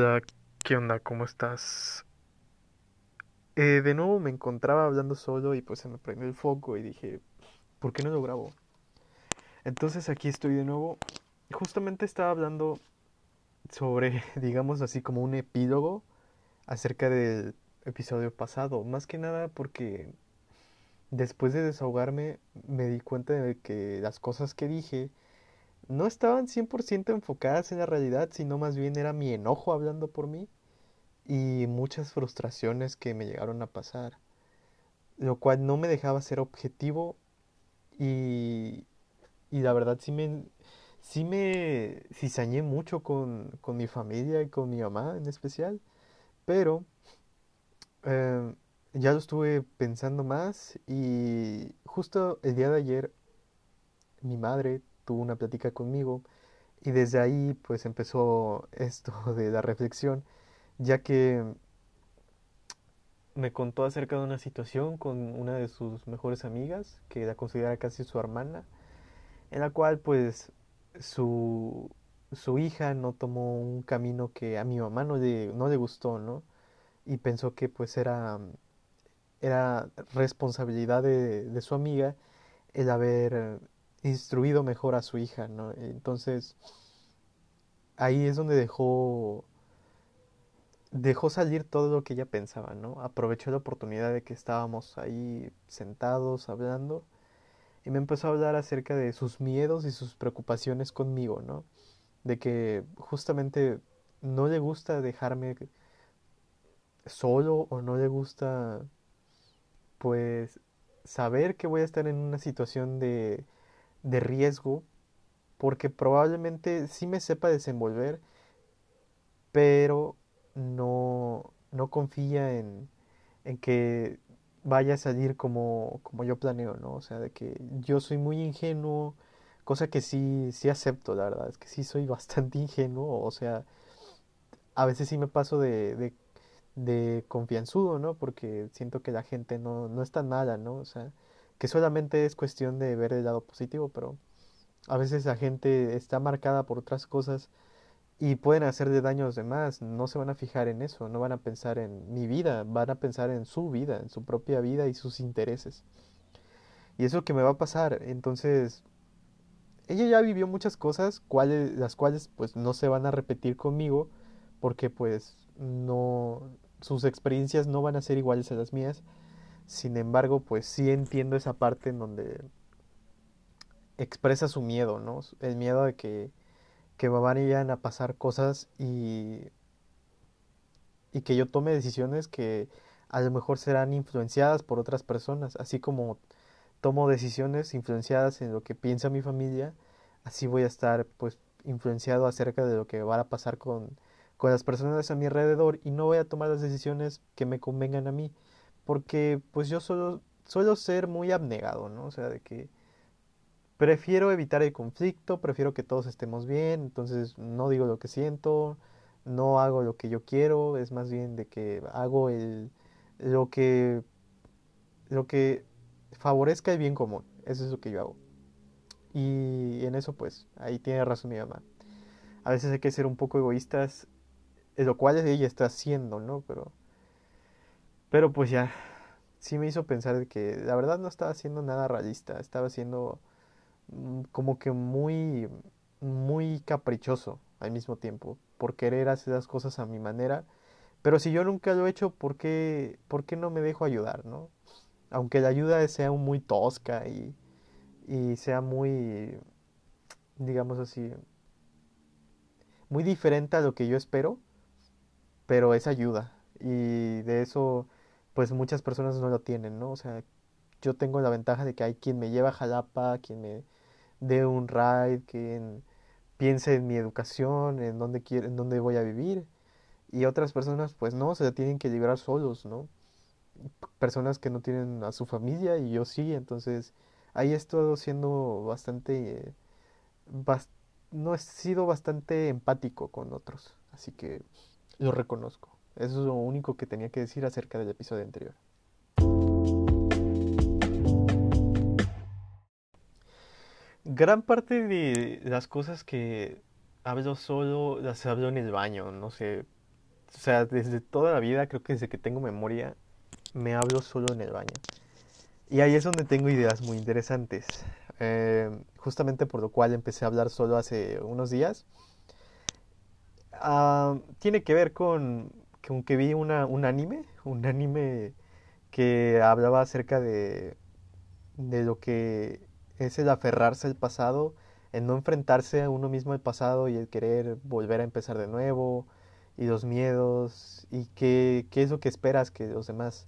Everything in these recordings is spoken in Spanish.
Hola, ¿qué onda? ¿Cómo estás? Eh, de nuevo me encontraba hablando solo y pues se me prendió el foco y dije, ¿por qué no lo grabo? Entonces aquí estoy de nuevo. Justamente estaba hablando sobre, digamos así, como un epílogo acerca del episodio pasado. Más que nada porque después de desahogarme me di cuenta de que las cosas que dije no estaban 100% enfocadas en la realidad, sino más bien era mi enojo hablando por mí y muchas frustraciones que me llegaron a pasar, lo cual no me dejaba ser objetivo y, y la verdad sí me, sí me cizañé mucho con, con mi familia y con mi mamá en especial, pero eh, ya lo estuve pensando más y justo el día de ayer mi madre tuvo una plática conmigo y desde ahí pues empezó esto de la reflexión, ya que me contó acerca de una situación con una de sus mejores amigas, que la considera casi su hermana, en la cual pues su, su hija no tomó un camino que a mi mamá no le, no le gustó, ¿no? Y pensó que pues era, era responsabilidad de, de su amiga el haber instruido mejor a su hija, ¿no? Entonces, ahí es donde dejó, dejó salir todo lo que ella pensaba, ¿no? Aprovechó la oportunidad de que estábamos ahí sentados hablando y me empezó a hablar acerca de sus miedos y sus preocupaciones conmigo, ¿no? De que justamente no le gusta dejarme solo o no le gusta, pues, saber que voy a estar en una situación de de riesgo porque probablemente sí me sepa desenvolver, pero no, no confía en, en que vaya a salir como, como yo planeo, ¿no? O sea, de que yo soy muy ingenuo, cosa que sí, sí acepto, la verdad, es que sí soy bastante ingenuo, o sea, a veces sí me paso de, de, confianzudo, ¿no? Porque siento que la gente no, no es tan mala, ¿no? O sea, que solamente es cuestión de ver el lado positivo, pero a veces la gente está marcada por otras cosas y pueden hacerle daño a los demás, no se van a fijar en eso, no van a pensar en mi vida, van a pensar en su vida, en su propia vida y sus intereses. Y eso que me va a pasar, entonces ella ya vivió muchas cosas, cuales, las cuales pues no se van a repetir conmigo, porque pues no, sus experiencias no van a ser iguales a las mías, sin embargo, pues sí entiendo esa parte en donde expresa su miedo, ¿no? El miedo de que, que vayan a pasar cosas y, y que yo tome decisiones que a lo mejor serán influenciadas por otras personas, así como tomo decisiones influenciadas en lo que piensa mi familia, así voy a estar pues influenciado acerca de lo que va a pasar con, con las personas a mi alrededor y no voy a tomar las decisiones que me convengan a mí porque pues yo solo suelo ser muy abnegado, ¿no? O sea, de que prefiero evitar el conflicto, prefiero que todos estemos bien, entonces no digo lo que siento, no hago lo que yo quiero, es más bien de que hago el lo que lo que favorezca el bien común, eso es lo que yo hago. Y en eso pues ahí tiene razón mi mamá. A veces hay que ser un poco egoístas, lo cual ella está haciendo, ¿no? Pero pero pues ya, sí me hizo pensar que la verdad no estaba haciendo nada realista, estaba siendo mm, como que muy, muy caprichoso al mismo tiempo, por querer hacer las cosas a mi manera. Pero si yo nunca lo he hecho, ¿por qué, por qué no me dejo ayudar, no? Aunque la ayuda sea muy tosca y, y sea muy, digamos así, muy diferente a lo que yo espero, pero es ayuda. Y de eso pues muchas personas no lo tienen, ¿no? O sea, yo tengo la ventaja de que hay quien me lleva a Jalapa, quien me dé un ride, quien piense en mi educación, en dónde quiero, en dónde voy a vivir. Y otras personas, pues no, se tienen que liberar solos, ¿no? Personas que no tienen a su familia y yo sí, entonces ahí he estado siendo bastante, no he sido bastante empático con otros, así que lo reconozco. Eso es lo único que tenía que decir acerca del episodio anterior. Gran parte de las cosas que hablo solo las hablo en el baño, no sé, o sea, desde toda la vida, creo que desde que tengo memoria, me hablo solo en el baño. Y ahí es donde tengo ideas muy interesantes. Eh, justamente por lo cual empecé a hablar solo hace unos días. Ah, tiene que ver con, con que vi un anime, un anime que hablaba acerca de, de lo que es el aferrarse al pasado, el no enfrentarse a uno mismo al pasado y el querer volver a empezar de nuevo, y los miedos, y qué, qué es lo que esperas que los demás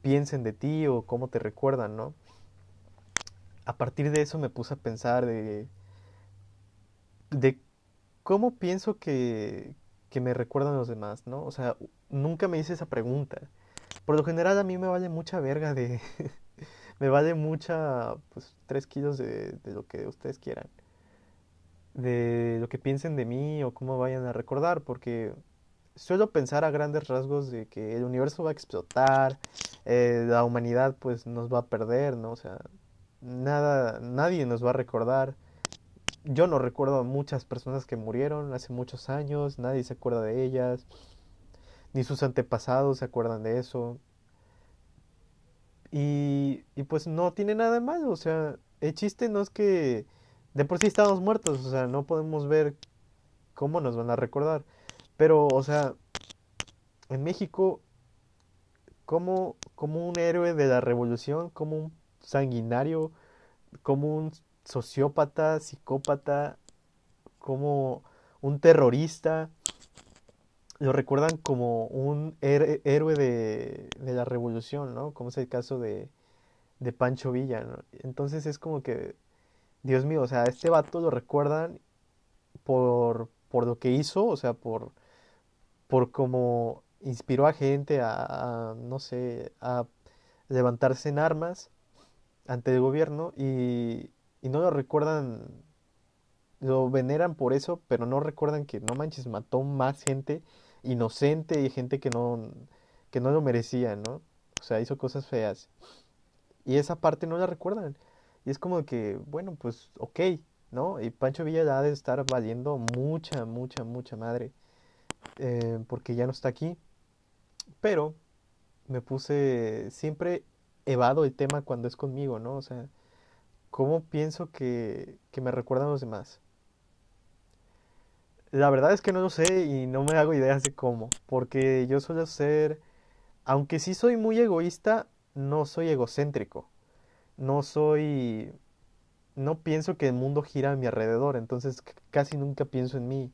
piensen de ti o cómo te recuerdan, ¿no? A partir de eso me puse a pensar de, de cómo pienso que, que me recuerdan los demás, ¿no? O sea, nunca me hice esa pregunta. Por lo general a mí me vale mucha verga de... me vale mucha, pues, tres kilos de, de lo que ustedes quieran. De lo que piensen de mí o cómo vayan a recordar, porque suelo pensar a grandes rasgos de que el universo va a explotar, eh, la humanidad pues nos va a perder, ¿no? O sea, nada, nadie nos va a recordar. Yo no recuerdo a muchas personas que murieron hace muchos años, nadie se acuerda de ellas, ni sus antepasados se acuerdan de eso. Y, y pues no tiene nada de malo, o sea, el chiste no es que de por sí estamos muertos, o sea, no podemos ver cómo nos van a recordar. Pero, o sea, en México, como, como un héroe de la revolución, como un sanguinario, como un sociópata, psicópata, como un terrorista, lo recuerdan como un héroe de, la revolución, ¿no? Como es el caso de, de Pancho Villa. Entonces es como que, Dios mío, o sea, este vato lo recuerdan por, por lo que hizo, o sea, por, por cómo inspiró a gente a, no sé, a levantarse en armas ante el gobierno y, y no lo recuerdan, lo veneran por eso, pero no recuerdan que no manches, mató más gente inocente y gente que no, que no lo merecía, ¿no? O sea, hizo cosas feas. Y esa parte no la recuerdan. Y es como que, bueno, pues ok, ¿no? Y Pancho Villa ha de estar valiendo mucha, mucha, mucha madre. Eh, porque ya no está aquí. Pero me puse, siempre evado el tema cuando es conmigo, ¿no? O sea, ¿cómo pienso que, que me recuerdan los demás? La verdad es que no lo sé y no me hago ideas de cómo, porque yo suelo ser, aunque sí soy muy egoísta, no soy egocéntrico. No soy, no pienso que el mundo gira a mi alrededor, entonces casi nunca pienso en mí.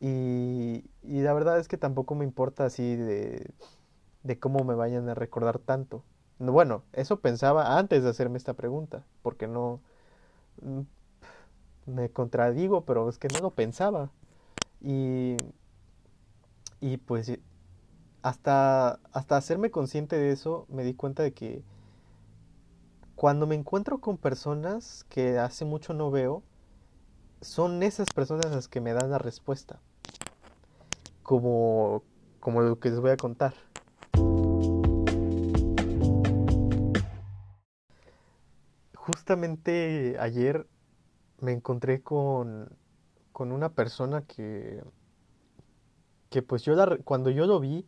Y, y la verdad es que tampoco me importa así de, de cómo me vayan a recordar tanto. Bueno, eso pensaba antes de hacerme esta pregunta, porque no mm, me contradigo, pero es que no lo pensaba. Y, y pues hasta, hasta hacerme consciente de eso, me di cuenta de que cuando me encuentro con personas que hace mucho no veo, son esas personas las que me dan la respuesta. Como, como lo que les voy a contar. Justamente ayer me encontré con, con una persona que, que pues yo la, cuando yo lo vi,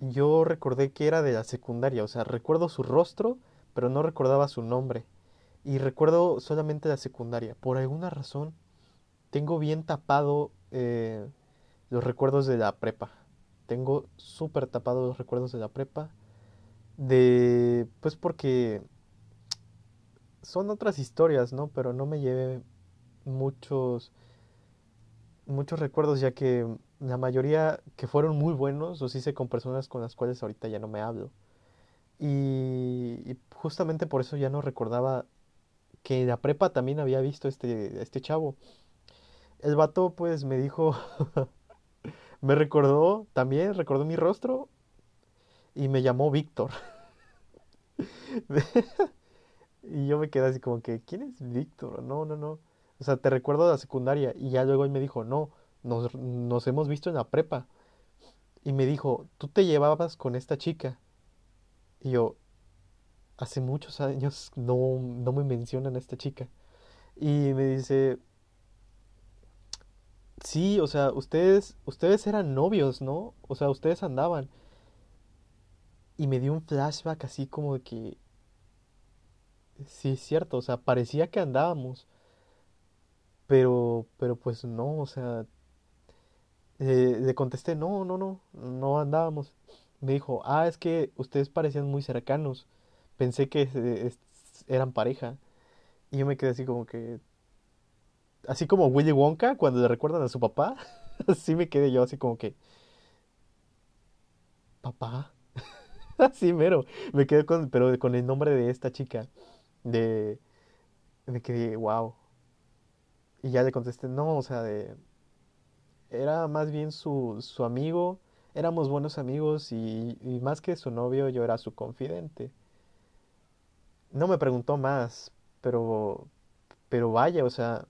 yo recordé que era de la secundaria, o sea, recuerdo su rostro, pero no recordaba su nombre. Y recuerdo solamente la secundaria. Por alguna razón, tengo bien tapado eh, los recuerdos de la prepa. Tengo súper tapados los recuerdos de la prepa. De. Pues porque. Son otras historias, ¿no? Pero no me llevé muchos. Muchos recuerdos, ya que la mayoría que fueron muy buenos los hice con personas con las cuales ahorita ya no me hablo. Y, justamente por eso ya no recordaba que en la prepa también había visto este, este chavo. El vato pues me dijo, me recordó también, recordó mi rostro y me llamó Víctor. y yo me quedé así como que, ¿quién es Víctor? No, no, no. O sea, te recuerdo de la secundaria. Y ya luego él me dijo, no, nos, nos hemos visto en la prepa. Y me dijo, tú te llevabas con esta chica. Y yo, hace muchos años no, no me mencionan a esta chica. Y me dice, Sí, o sea, ustedes, ustedes eran novios, ¿no? O sea, ustedes andaban. Y me dio un flashback así como de que, sí, es cierto, o sea, parecía que andábamos, pero, pero pues no, o sea, eh, le contesté, no, no, no, no andábamos. Me dijo, ah, es que ustedes parecían muy cercanos, pensé que eran pareja. Y yo me quedé así como que, así como Willy Wonka cuando le recuerdan a su papá, así me quedé yo así como que, papá, así mero, me quedé con, pero con el nombre de esta chica, de, me quedé, wow. Y ya le contesté, no, o sea, de, era más bien su, su amigo, éramos buenos amigos y, y más que su novio, yo era su confidente. No me preguntó más, pero, pero vaya, o sea,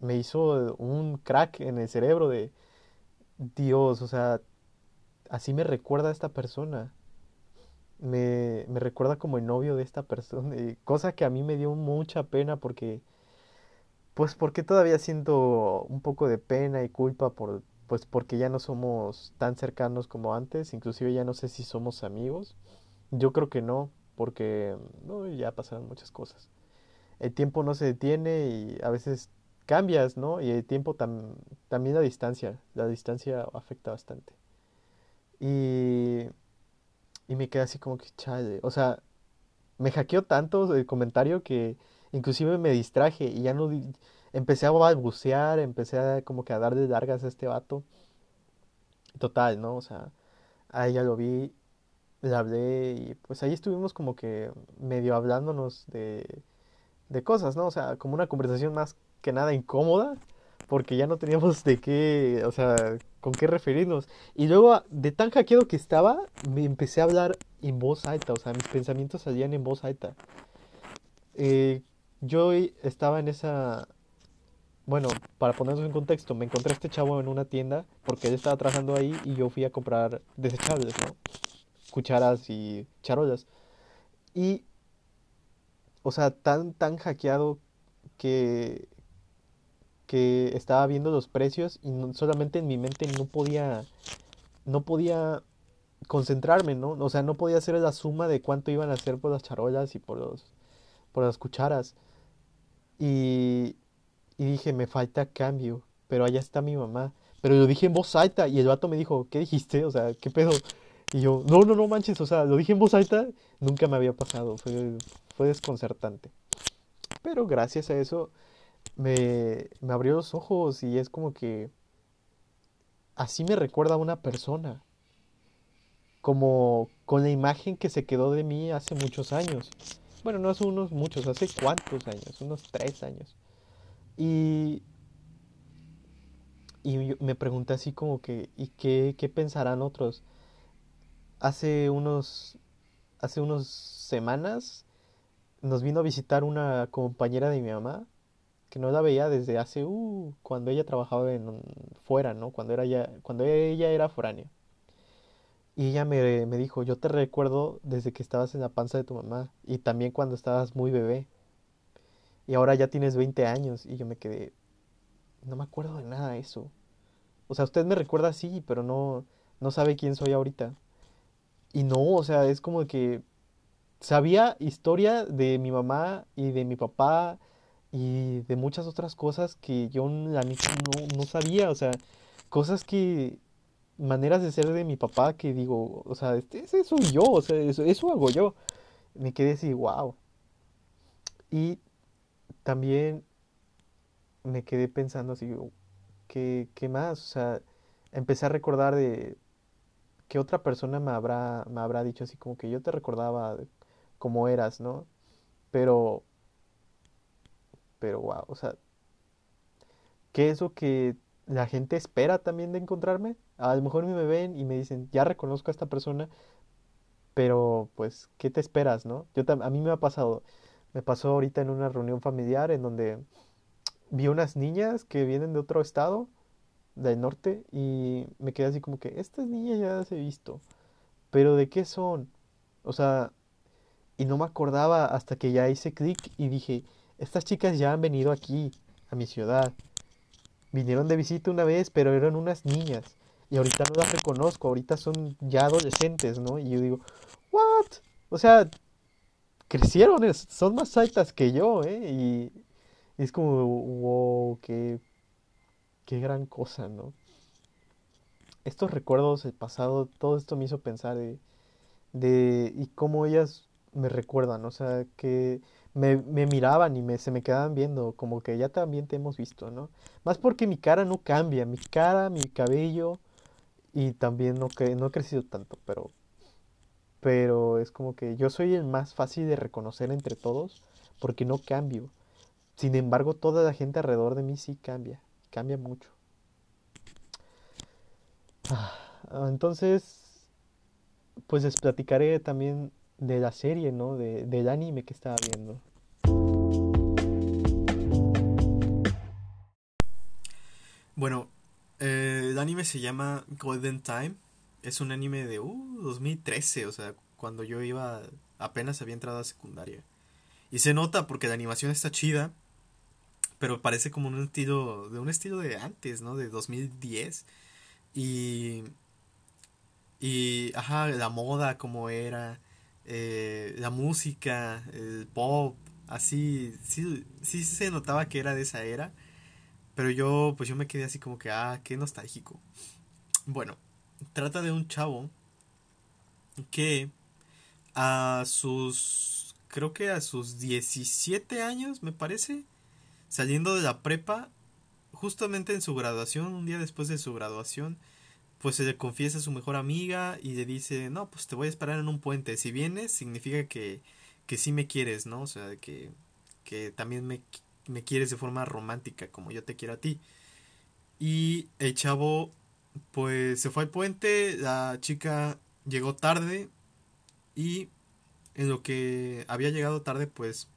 me hizo un crack en el cerebro de, Dios, o sea, así me recuerda a esta persona. Me, me recuerda como el novio de esta persona, y cosa que a mí me dio mucha pena porque, pues porque todavía siento un poco de pena y culpa por, pues porque ya no somos tan cercanos como antes, inclusive ya no sé si somos amigos. Yo creo que no, porque no, ya pasaron muchas cosas. El tiempo no se detiene y a veces cambias, ¿no? Y el tiempo tam- también la distancia, la distancia afecta bastante. Y, y me quedé así como que, chale, o sea, me hackeó tanto el comentario que inclusive me distraje y ya no empecé a balbucear, empecé a como que a darle largas a este vato. Total, ¿no? O sea, ahí ya lo vi, le hablé y pues ahí estuvimos como que medio hablándonos de, de cosas, ¿no? O sea, como una conversación más que nada incómoda, porque ya no teníamos de qué, o sea, con qué referirnos. Y luego, de tan hackeado que estaba, me empecé a hablar en voz alta, o sea, mis pensamientos salían en voz alta. Eh, yo estaba en esa, bueno, para ponernos en contexto, me encontré a este chavo en una tienda porque él estaba trabajando ahí y yo fui a comprar desechables, ¿no? Cucharas y charolas. Y, o sea, tan, tan hackeado que, que estaba viendo los precios y no- solamente en mi mente no podía, no podía concentrarme, ¿no? O sea, no podía hacer la suma de cuánto iban a hacer por las charolas y por los, por las cucharas. Y, y dije, me falta cambio, pero allá está mi mamá. Pero lo dije en voz alta y el vato me dijo, ¿qué dijiste? O sea, ¿qué pedo? Y yo, no, no, no manches, o sea, lo dije en voz alta, nunca me había pasado, fue, fue desconcertante. Pero gracias a eso me, me abrió los ojos y es como que así me recuerda a una persona, como con la imagen que se quedó de mí hace muchos años. Bueno, no hace unos muchos, hace cuántos años, unos tres años. Y, y me pregunté así como que, ¿y qué, qué pensarán otros? Hace unos, hace unos semanas nos vino a visitar una compañera de mi mamá que no la veía desde hace, uh, cuando ella trabajaba fuera, ¿no? Cuando era ya, cuando ella era foránea. Y ella me, me dijo, yo te recuerdo desde que estabas en la panza de tu mamá y también cuando estabas muy bebé y ahora ya tienes 20 años y yo me quedé, no me acuerdo de nada de eso. O sea, usted me recuerda así, pero no, no sabe quién soy ahorita. Y no, o sea, es como que sabía historia de mi mamá y de mi papá y de muchas otras cosas que yo la no, no sabía, o sea, cosas que, maneras de ser de mi papá que digo, o sea, este, ese soy yo, o sea, eso, eso hago yo. Me quedé así, wow. Y también me quedé pensando así, ¿qué, qué más? O sea, empecé a recordar de qué otra persona me habrá, me habrá dicho así como que yo te recordaba de cómo eras, ¿no? Pero, pero wow, o sea, ¿qué es lo que la gente espera también de encontrarme? A lo mejor me ven y me dicen, ya reconozco a esta persona, pero pues, ¿qué te esperas, no? Yo a mí me ha pasado, me pasó ahorita en una reunión familiar en donde vi unas niñas que vienen de otro estado, del norte, y me quedé así como que, estas niñas ya las he visto, pero ¿de qué son? O sea, y no me acordaba hasta que ya hice clic y dije, estas chicas ya han venido aquí, a mi ciudad. vinieron de visita una vez, pero eran unas niñas. Y ahorita no las reconozco, ahorita son ya adolescentes, ¿no? Y yo digo, ¿what? O sea, crecieron, son más altas que yo, ¿eh? Y, es como, wow, qué, qué gran cosa, ¿no? Estos recuerdos, el pasado, todo esto me hizo pensar de, de y cómo ellas me recuerdan, o sea, que me, me miraban y me, se me quedaban viendo, como que ya también te hemos visto, ¿no? Más porque mi cara no cambia, mi cara, mi cabello, y también no, que, no he crecido tanto, pero, pero es como que yo soy el más fácil de reconocer entre todos, porque no cambio. Sin embargo, toda la gente alrededor de mí sí cambia, cambia mucho. Ah, entonces, pues les platicaré también de la serie, ¿no? De, del anime que estaba viendo. Bueno, eh, el anime se llama Golden Time. Es un anime de uh, 2013, o sea, cuando yo iba, apenas había entrado a secundaria. Y se nota porque la animación está chida, pero parece como un estilo, de un estilo de antes, ¿no? De 2010. Y, y, ajá, la moda como era, eh, la música, el pop, así, sí, sí se notaba que era de esa era. Pero yo, pues yo me quedé así como que, ah, qué nostálgico. Bueno, trata de un chavo que a sus, creo que a sus 17 años, me parece, saliendo de la prepa, justamente en su graduación, un día después de su graduación, pues se le confiesa a su mejor amiga y le dice, no, pues te voy a esperar en un puente. Si vienes, significa que, que sí me quieres, ¿no? O sea, que, que también me, me quieres de forma romántica, como yo te quiero a ti. Y el chavo, pues se fue al puente, la chica llegó tarde y en lo que había llegado tarde, pues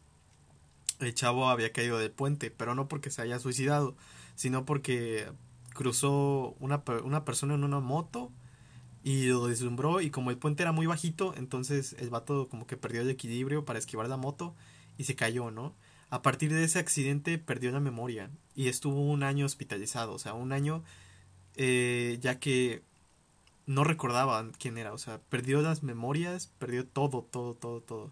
el chavo había caído del puente, pero no porque se haya suicidado, sino porque cruzó una, una persona en una moto y lo deslumbró y como el puente era muy bajito, entonces el vato como que perdió el equilibrio para esquivar la moto y se cayó, ¿no? A partir de ese accidente perdió la memoria y estuvo un año hospitalizado, o sea, un año eh, ya que no recordaba quién era, o sea, perdió las memorias, perdió todo, todo, todo, todo.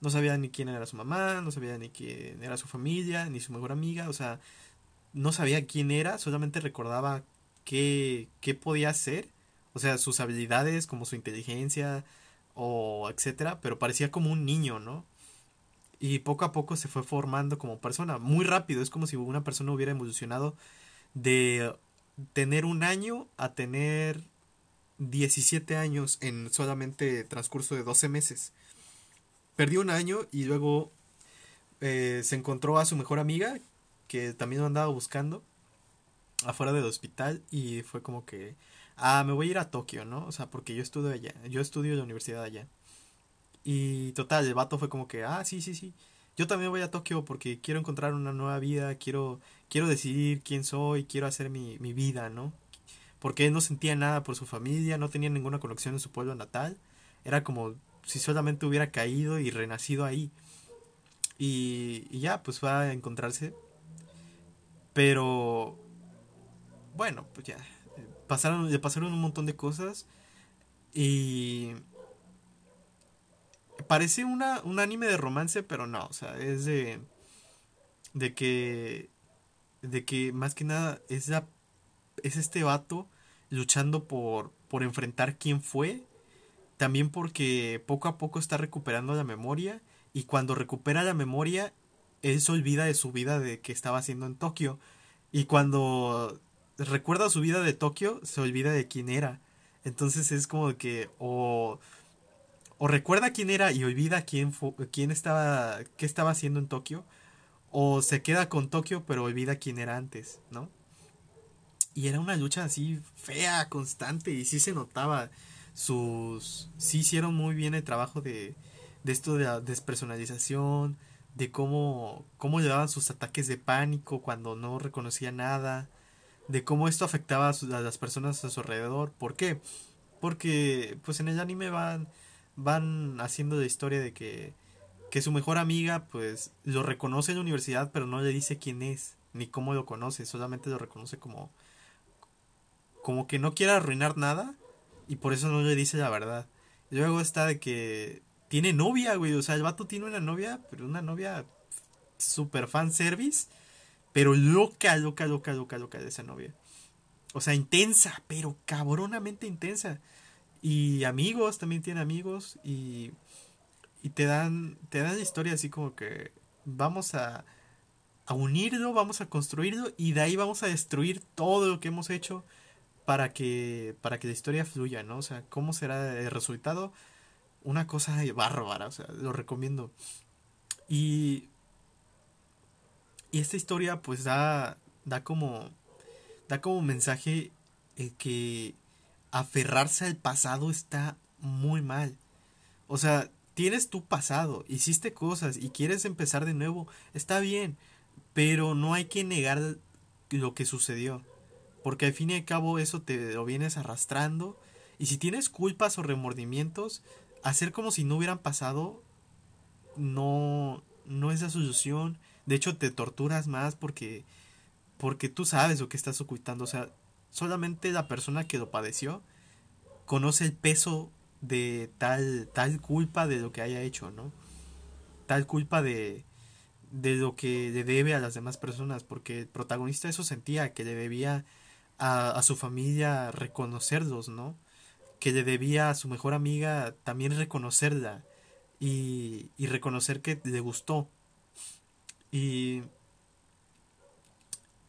No sabía ni quién era su mamá, no sabía ni quién era su familia, ni su mejor amiga, o sea, no sabía quién era, solamente recordaba qué, qué podía hacer, o sea, sus habilidades, como su inteligencia o etcétera, pero parecía como un niño, ¿no? Y poco a poco se fue formando como persona, muy rápido, es como si una persona hubiera evolucionado de tener un año a tener 17 años en solamente transcurso de 12 meses. Perdió un año y luego eh, se encontró a su mejor amiga, que también lo andaba buscando afuera del hospital y fue como que, ah, me voy a ir a Tokio, ¿no? O sea, porque yo estudio allá, yo estudio en la universidad allá. Y total, el vato fue como que, ah, sí, sí, sí, yo también voy a Tokio porque quiero encontrar una nueva vida, quiero, quiero decidir quién soy, quiero hacer mi, mi vida, ¿no? Porque él no sentía nada por su familia, no tenía ninguna conexión en su pueblo natal, era como si solamente hubiera caído y renacido ahí. Y, y ya, pues fue a encontrarse pero bueno, pues ya pasaron le pasaron un montón de cosas y parece una un anime de romance, pero no, o sea, es de de que de que más que nada es la, es este vato luchando por por enfrentar quién fue, también porque poco a poco está recuperando la memoria y cuando recupera la memoria él se olvida de su vida de que estaba haciendo en Tokio. Y cuando recuerda su vida de Tokio, se olvida de quién era. Entonces es como que o, o recuerda quién era y olvida quién, quién estaba, qué estaba haciendo en Tokio. O se queda con Tokio pero olvida quién era antes, ¿no? Y era una lucha así fea, constante, y sí se notaba sus... Sí hicieron muy bien el trabajo de, de esto de la despersonalización, de cómo, cómo llevaban sus ataques de pánico cuando no reconocía nada, de cómo esto afectaba a, las personas a su alrededor. ¿Por qué? Porque pues en el anime van, van haciendo la historia de que, que su mejor amiga pues lo reconoce en la universidad pero no le dice quién es. ni cómo lo conoce, solamente lo reconoce como como que no quiere arruinar nada y por eso no le dice la verdad. Luego está de que tiene novia, güey, o sea, el vato tiene una novia, pero una novia super fan service, pero loca, loca, loca, loca, loca de esa novia. O sea, intensa, pero cabronamente intensa. Y amigos, también tiene amigos y y te dan te dan la historia así como que vamos a a unirlo, vamos a construirlo y de ahí vamos a destruir todo lo que hemos hecho para que para que la historia fluya, ¿no? O sea, cómo será el resultado, una cosa bárbara, o sea, lo recomiendo. Y y esta historia pues da da como da como mensaje el que aferrarse al pasado está muy mal. O sea, tienes tu pasado, hiciste cosas y quieres empezar de nuevo, está bien, pero no hay que negar lo que sucedió. Porque al fin y al cabo eso te lo vienes arrastrando. Y si tienes culpas o remordimientos, hacer como si no hubieran pasado no, no es la solución. De hecho, te torturas más porque, porque tú sabes lo que estás ocultando. O sea, solamente la persona que lo padeció conoce el peso de tal, tal culpa de lo que haya hecho, ¿no? Tal culpa de, de lo que le debe a las demás personas, porque el protagonista eso sentía, que le debía a, a su familia reconocerlos, ¿no? Que le debía a su mejor amiga también reconocerla y, y reconocer que le gustó. Y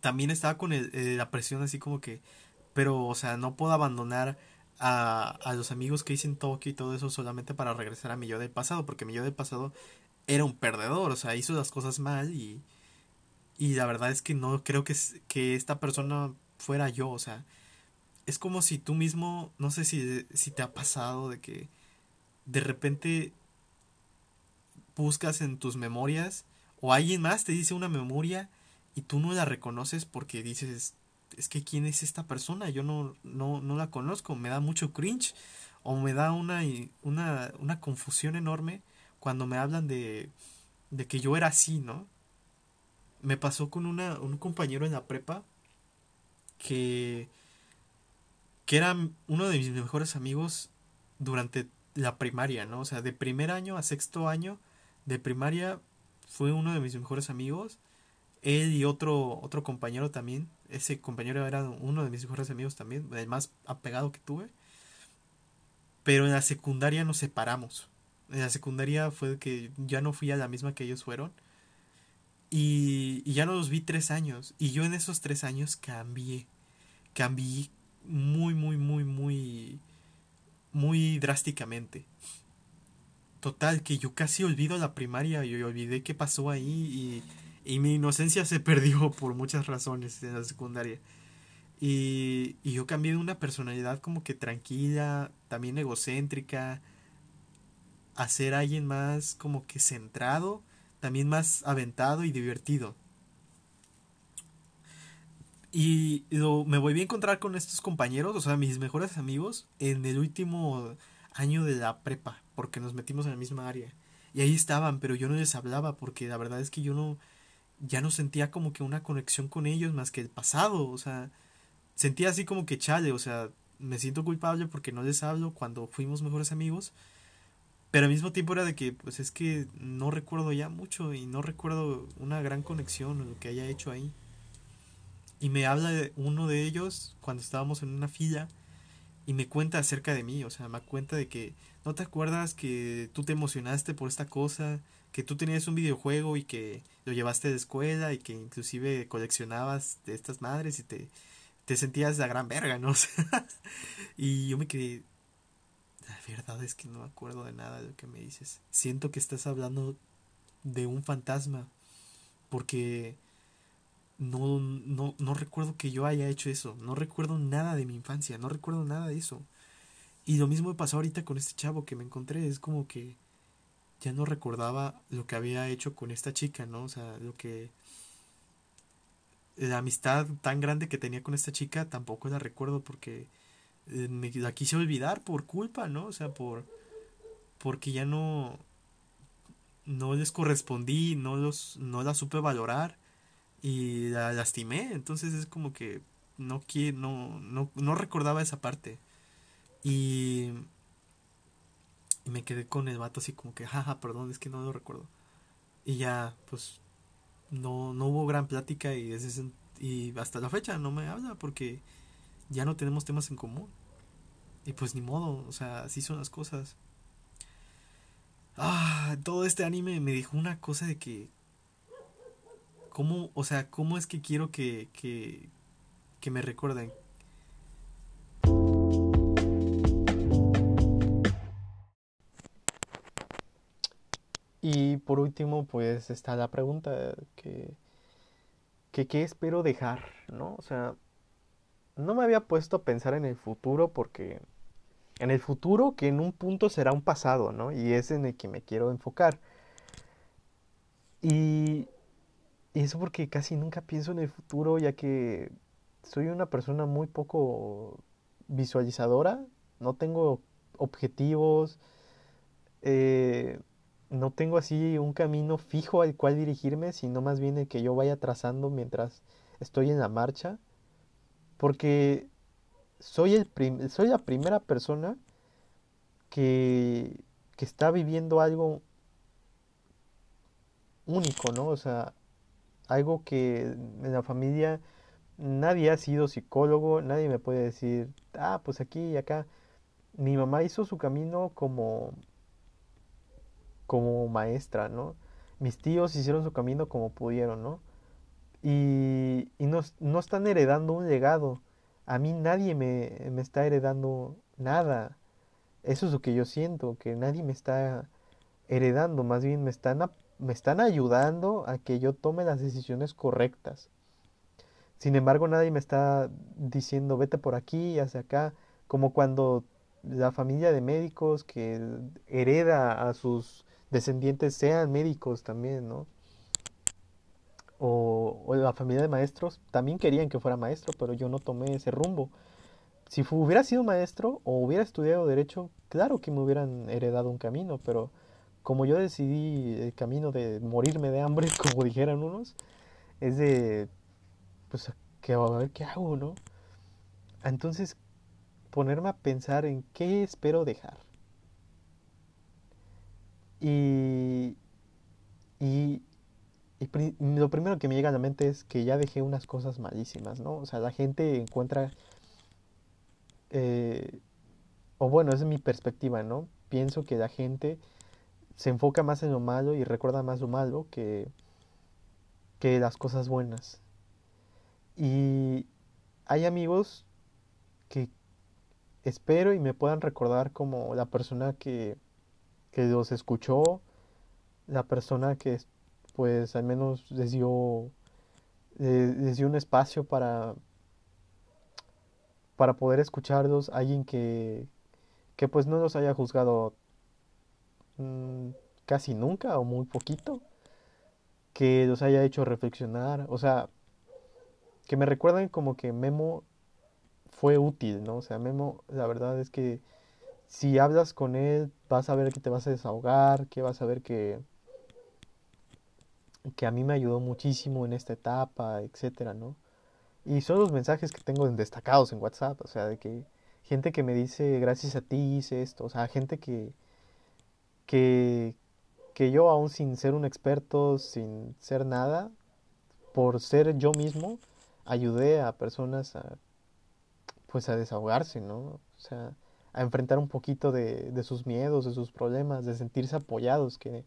también estaba con el, eh, la presión así como que, pero, o sea, no puedo abandonar a, a los amigos que hice en Tokio y todo eso solamente para regresar a mi yo del pasado, porque mi yo del pasado era un perdedor, o sea, hizo las cosas mal y, y la verdad es que no creo que, que esta persona fuera yo, o sea, es como si tú mismo, no sé si, si te ha pasado de que de repente buscas en tus memorias o alguien más te dice una memoria y tú no la reconoces porque dices, es que quién es esta persona, yo no, no, no la conozco, me da mucho cringe o me da una, una, una confusión enorme cuando me hablan de, de que yo era así, ¿no? Me pasó con una, un compañero en la prepa que, que era uno de mis mejores amigos durante la primaria, ¿no? O sea, de primer año a sexto año de primaria fue uno de mis mejores amigos. Él y otro, otro compañero también. Ese compañero era uno de mis mejores amigos también, el más apegado que tuve. Pero en la secundaria nos separamos. En la secundaria fue que ya no fui a la misma que ellos fueron. Y, y ya no los vi tres años. Y yo en esos tres años cambié. Cambié muy, muy, muy, muy, muy drásticamente. Total, que yo casi olvido la primaria, yo olvidé qué pasó ahí y, y mi inocencia se perdió por muchas razones en la secundaria. Y, y yo cambié de una personalidad como que tranquila, también egocéntrica, a ser alguien más como que centrado, también más aventado y divertido. Y lo, me volví a encontrar con estos compañeros, o sea, mis mejores amigos, en el último año de la prepa, porque nos metimos en la misma área. Y ahí estaban, pero yo no les hablaba, porque la verdad es que yo no, ya no sentía como que una conexión con ellos más que el pasado, o sea, sentía así como que chale, o sea, me siento culpable porque no les hablo cuando fuimos mejores amigos, pero al mismo tiempo era de que, pues es que no recuerdo ya mucho y no recuerdo una gran conexión o lo que haya hecho ahí. Y me habla de uno de ellos cuando estábamos en una fila y me cuenta acerca de mí, o sea, me cuenta de que no te acuerdas que tú te emocionaste por esta cosa, que tú tenías un videojuego y que lo llevaste de escuela y que inclusive coleccionabas de estas madres y te, te sentías la gran verga, ¿no? y yo me quedé, la verdad es que no me acuerdo de nada de lo que me dices. Siento que estás hablando de un fantasma porque no, no, no recuerdo que yo haya hecho eso, no recuerdo nada de mi infancia, no recuerdo nada de eso. Y lo mismo me pasó ahorita con este chavo que me encontré, es como que ya no recordaba lo que había hecho con esta chica, ¿no? O sea, lo que... La amistad tan grande que tenía con esta chica tampoco la recuerdo porque eh, me la quise olvidar por culpa, ¿no? O sea, por... Porque ya no... No les correspondí, no los... No la supe valorar y la lastimé, entonces es como que no no, no, no recordaba esa parte. Y, me quedé con el vato así como que, jaja, perdón, es que no lo recuerdo. Y ya, pues, no, no hubo gran plática y, desde y hasta la fecha no me habla porque ya no tenemos temas en común. Y pues ni modo, o sea, así son las cosas. Ah, todo este anime me dijo una cosa de que... ¿Cómo, o sea, cómo es que quiero que, que, que me recuerden? Y por último, pues está la pregunta que, que qué espero dejar, ¿no? O sea, no me había puesto a pensar en el futuro porque en el futuro que en un punto será un pasado, ¿no? Y es en el que me quiero enfocar. Y, y eso porque casi nunca pienso en el futuro, ya que soy una persona muy poco visualizadora, no tengo objetivos, eh, no tengo así un camino fijo al cual dirigirme, sino más bien el que yo vaya trazando mientras estoy en la marcha, porque soy, el soy la primera persona que, que está viviendo algo único, ¿no? O sea, algo que en la familia nadie ha sido psicólogo, nadie me puede decir, ah, pues aquí y acá. Mi mamá hizo su camino como como maestra, ¿no? Mis tíos hicieron su camino como pudieron, ¿no? Y, y no, no, están heredando un legado. A mí nadie me, me está heredando nada. Eso es lo que yo siento, que nadie me está heredando, más bien me están, me están ayudando a que yo tome las decisiones correctas. Sin embargo, nadie me está diciendo vete por aquí, hacia acá, como cuando la familia de médicos que hereda a sus descendientes sean médicos también, ¿no? O, la familia de maestros también querían que fuera maestro, pero yo no tomé ese rumbo. Si hubiera sido maestro o hubiera estudiado derecho, claro que me hubieran heredado un camino, pero como yo decidí el camino de morirme de hambre, como dijeran unos, es de, pues, que, a ver qué hago, ¿no? Entonces, ponerme a pensar en qué espero dejar. Y, y, lo primero que me llega a la mente es que ya dejé unas cosas malísimas, ¿no? O sea, la gente encuentra, eh, o bueno, es mi perspectiva, ¿no? Pienso que la gente se enfoca más en lo malo y recuerda más lo malo que, que las cosas buenas. Y hay amigos que espero y me puedan recordar como la persona que que los escuchó, la persona que pues al menos les dio, les dio un espacio para, para poder escucharlos, alguien que, que pues no los haya juzgado mm, casi nunca o muy poquito, que los haya hecho reflexionar, o sea, que me recuerden como que Memo fue útil, ¿no? O sea, Memo, la verdad es que si hablas con él, vas a ver que te vas a desahogar, que vas a ver que, que a mí me ayudó muchísimo en esta etapa, etcétera, ¿no? Y son los mensajes que tengo destacados en WhatsApp, o sea, de que gente que me dice, gracias a ti hice esto, o sea, gente que, que, que yo aún sin ser un experto, sin ser nada, por ser yo mismo, ayudé a personas a, pues a desahogarse, ¿no? O sea, a enfrentar un poquito de, de, sus miedos, de sus problemas, de sentirse apoyados, que,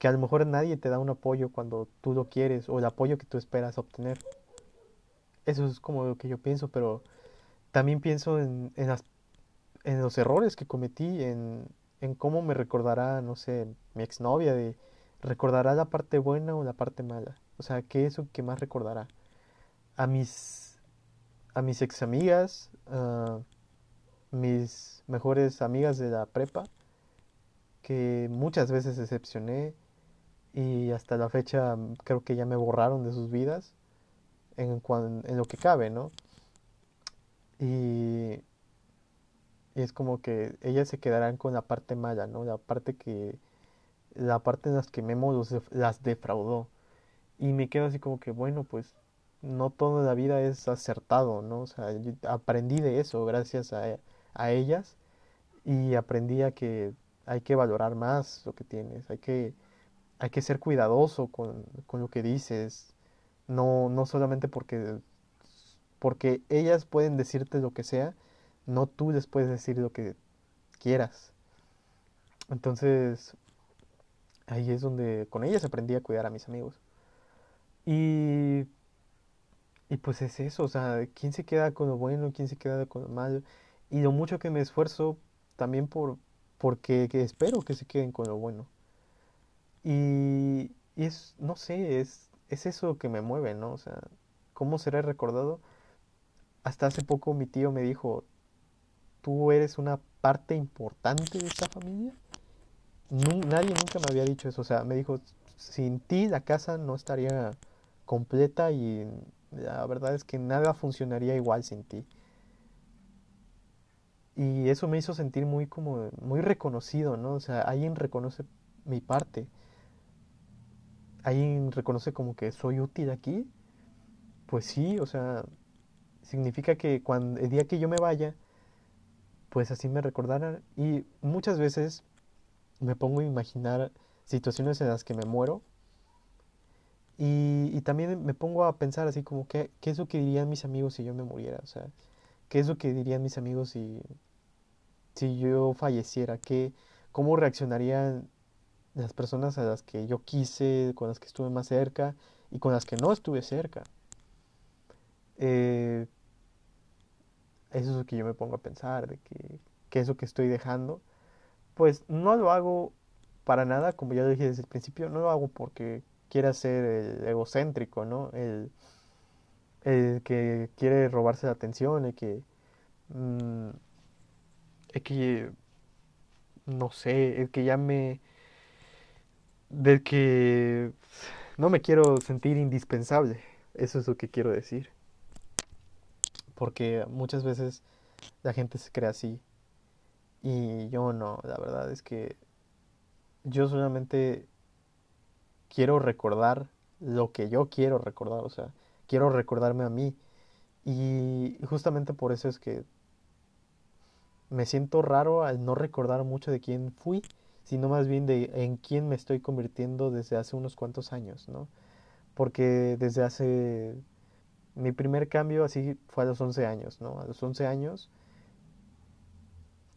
que a lo mejor nadie te da un apoyo cuando tú lo quieres o el apoyo que tú esperas obtener. Eso es como lo que yo pienso, pero también pienso en, en, los errores que cometí, en, en cómo me recordará, no sé, mi exnovia, de recordará la parte buena o la parte mala. O sea, ¿qué es lo que más recordará? A mis, a mis ex amigas, uh, mis mejores amigas de la prepa, que muchas veces decepcioné y hasta la fecha creo que ya me borraron de sus vidas en, en lo que cabe, ¿no? Y, es como que ellas se quedarán con la parte mala, ¿no? La parte que la parte en las que Memo las defraudó. Y me quedo así como que, bueno, pues no toda la vida es acertado, ¿no? O sea, aprendí de eso gracias a, a ellas y aprendí a que hay que valorar más lo que tienes, hay que, hay que ser cuidadoso con, con lo que dices, no, no solamente porque, porque ellas pueden decirte lo que sea, no tú les puedes decir lo que quieras. Entonces, ahí es donde con ellas aprendí a cuidar a mis amigos. Y, y pues es eso, o sea, quién se queda con lo bueno, quién se queda con lo malo. Y lo mucho que me esfuerzo también por, porque que espero que se queden con lo bueno. Y, y es, no sé, es, es eso que me mueve, ¿no? O sea, ¿cómo seré recordado? Hasta hace poco mi tío me dijo, tú eres una parte importante de esta familia. nadie nunca me había dicho eso, o sea, me dijo, sin ti la casa no estaría completa y la verdad es que nada funcionaría igual sin ti. Y eso me hizo sentir muy como muy reconocido, ¿no? O sea, alguien reconoce mi parte. Alguien reconoce como que soy útil aquí. Pues sí, o sea, significa que cuando el día que yo me vaya, pues así me recordaran. Y muchas veces me pongo a imaginar situaciones en las que me muero. Y, también me pongo a pensar así como, ¿qué, ¿qué es lo que dirían mis amigos si yo me muriera? O sea, ¿qué es lo que dirían mis amigos si, si yo falleciera? ¿Qué, ¿Cómo reaccionarían las personas a las que yo quise, con las que estuve más cerca y con las que no estuve cerca? Eh, eso es lo que yo me pongo a pensar, de que, que eso que estoy dejando, pues no lo hago para nada, como ya dije desde el principio, no lo hago porque quiera ser el egocéntrico, ¿no? El, el que quiere robarse la atención, el que... Mm, el que... No sé, el que ya me... Del que no me quiero sentir indispensable. Eso es lo que quiero decir porque muchas veces la gente se cree así y yo no, la verdad es que yo solamente quiero recordar lo que yo quiero recordar, o sea, quiero recordarme a mí y justamente por eso es que me siento raro al no recordar mucho de quién fui, sino más bien de en quién me estoy convirtiendo desde hace unos cuantos años, ¿no? Porque desde hace mi primer cambio así fue a los 11 años, ¿no? A los 11 años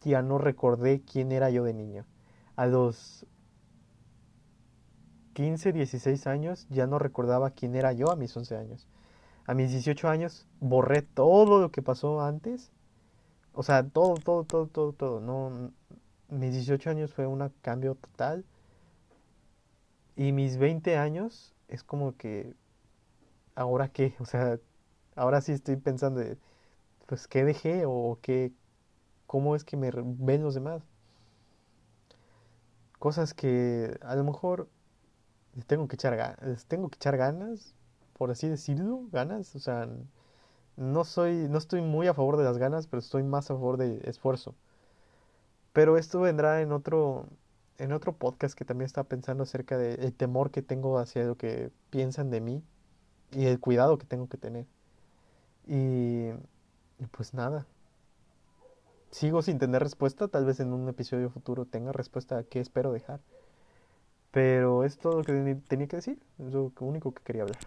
ya no recordé quién era yo de niño. A los 15, 16 años ya no recordaba quién era yo a mis 11 años. A mis 18 años borré todo lo que pasó antes. O sea, todo, todo, todo, todo, todo. No, mis 18 años fue un cambio total. Y mis 20 años es como que ¿ahora qué? O sea, ahora sí estoy pensando, pues, ¿qué dejé o qué, cómo es que me ven los demás? Cosas que a lo mejor les tengo que echar, les tengo que echar ganas, por así decirlo, ganas, o sea, no soy, no estoy muy a favor de las ganas, pero estoy más a favor del esfuerzo. Pero esto vendrá en otro, en otro podcast que también estaba pensando acerca del temor que tengo hacia lo que piensan de mí y el cuidado que tengo que tener. Y, pues nada. Sigo sin tener respuesta, tal vez en un episodio futuro tenga respuesta a qué espero dejar. Pero es todo lo que tenía que decir, es lo único que quería hablar.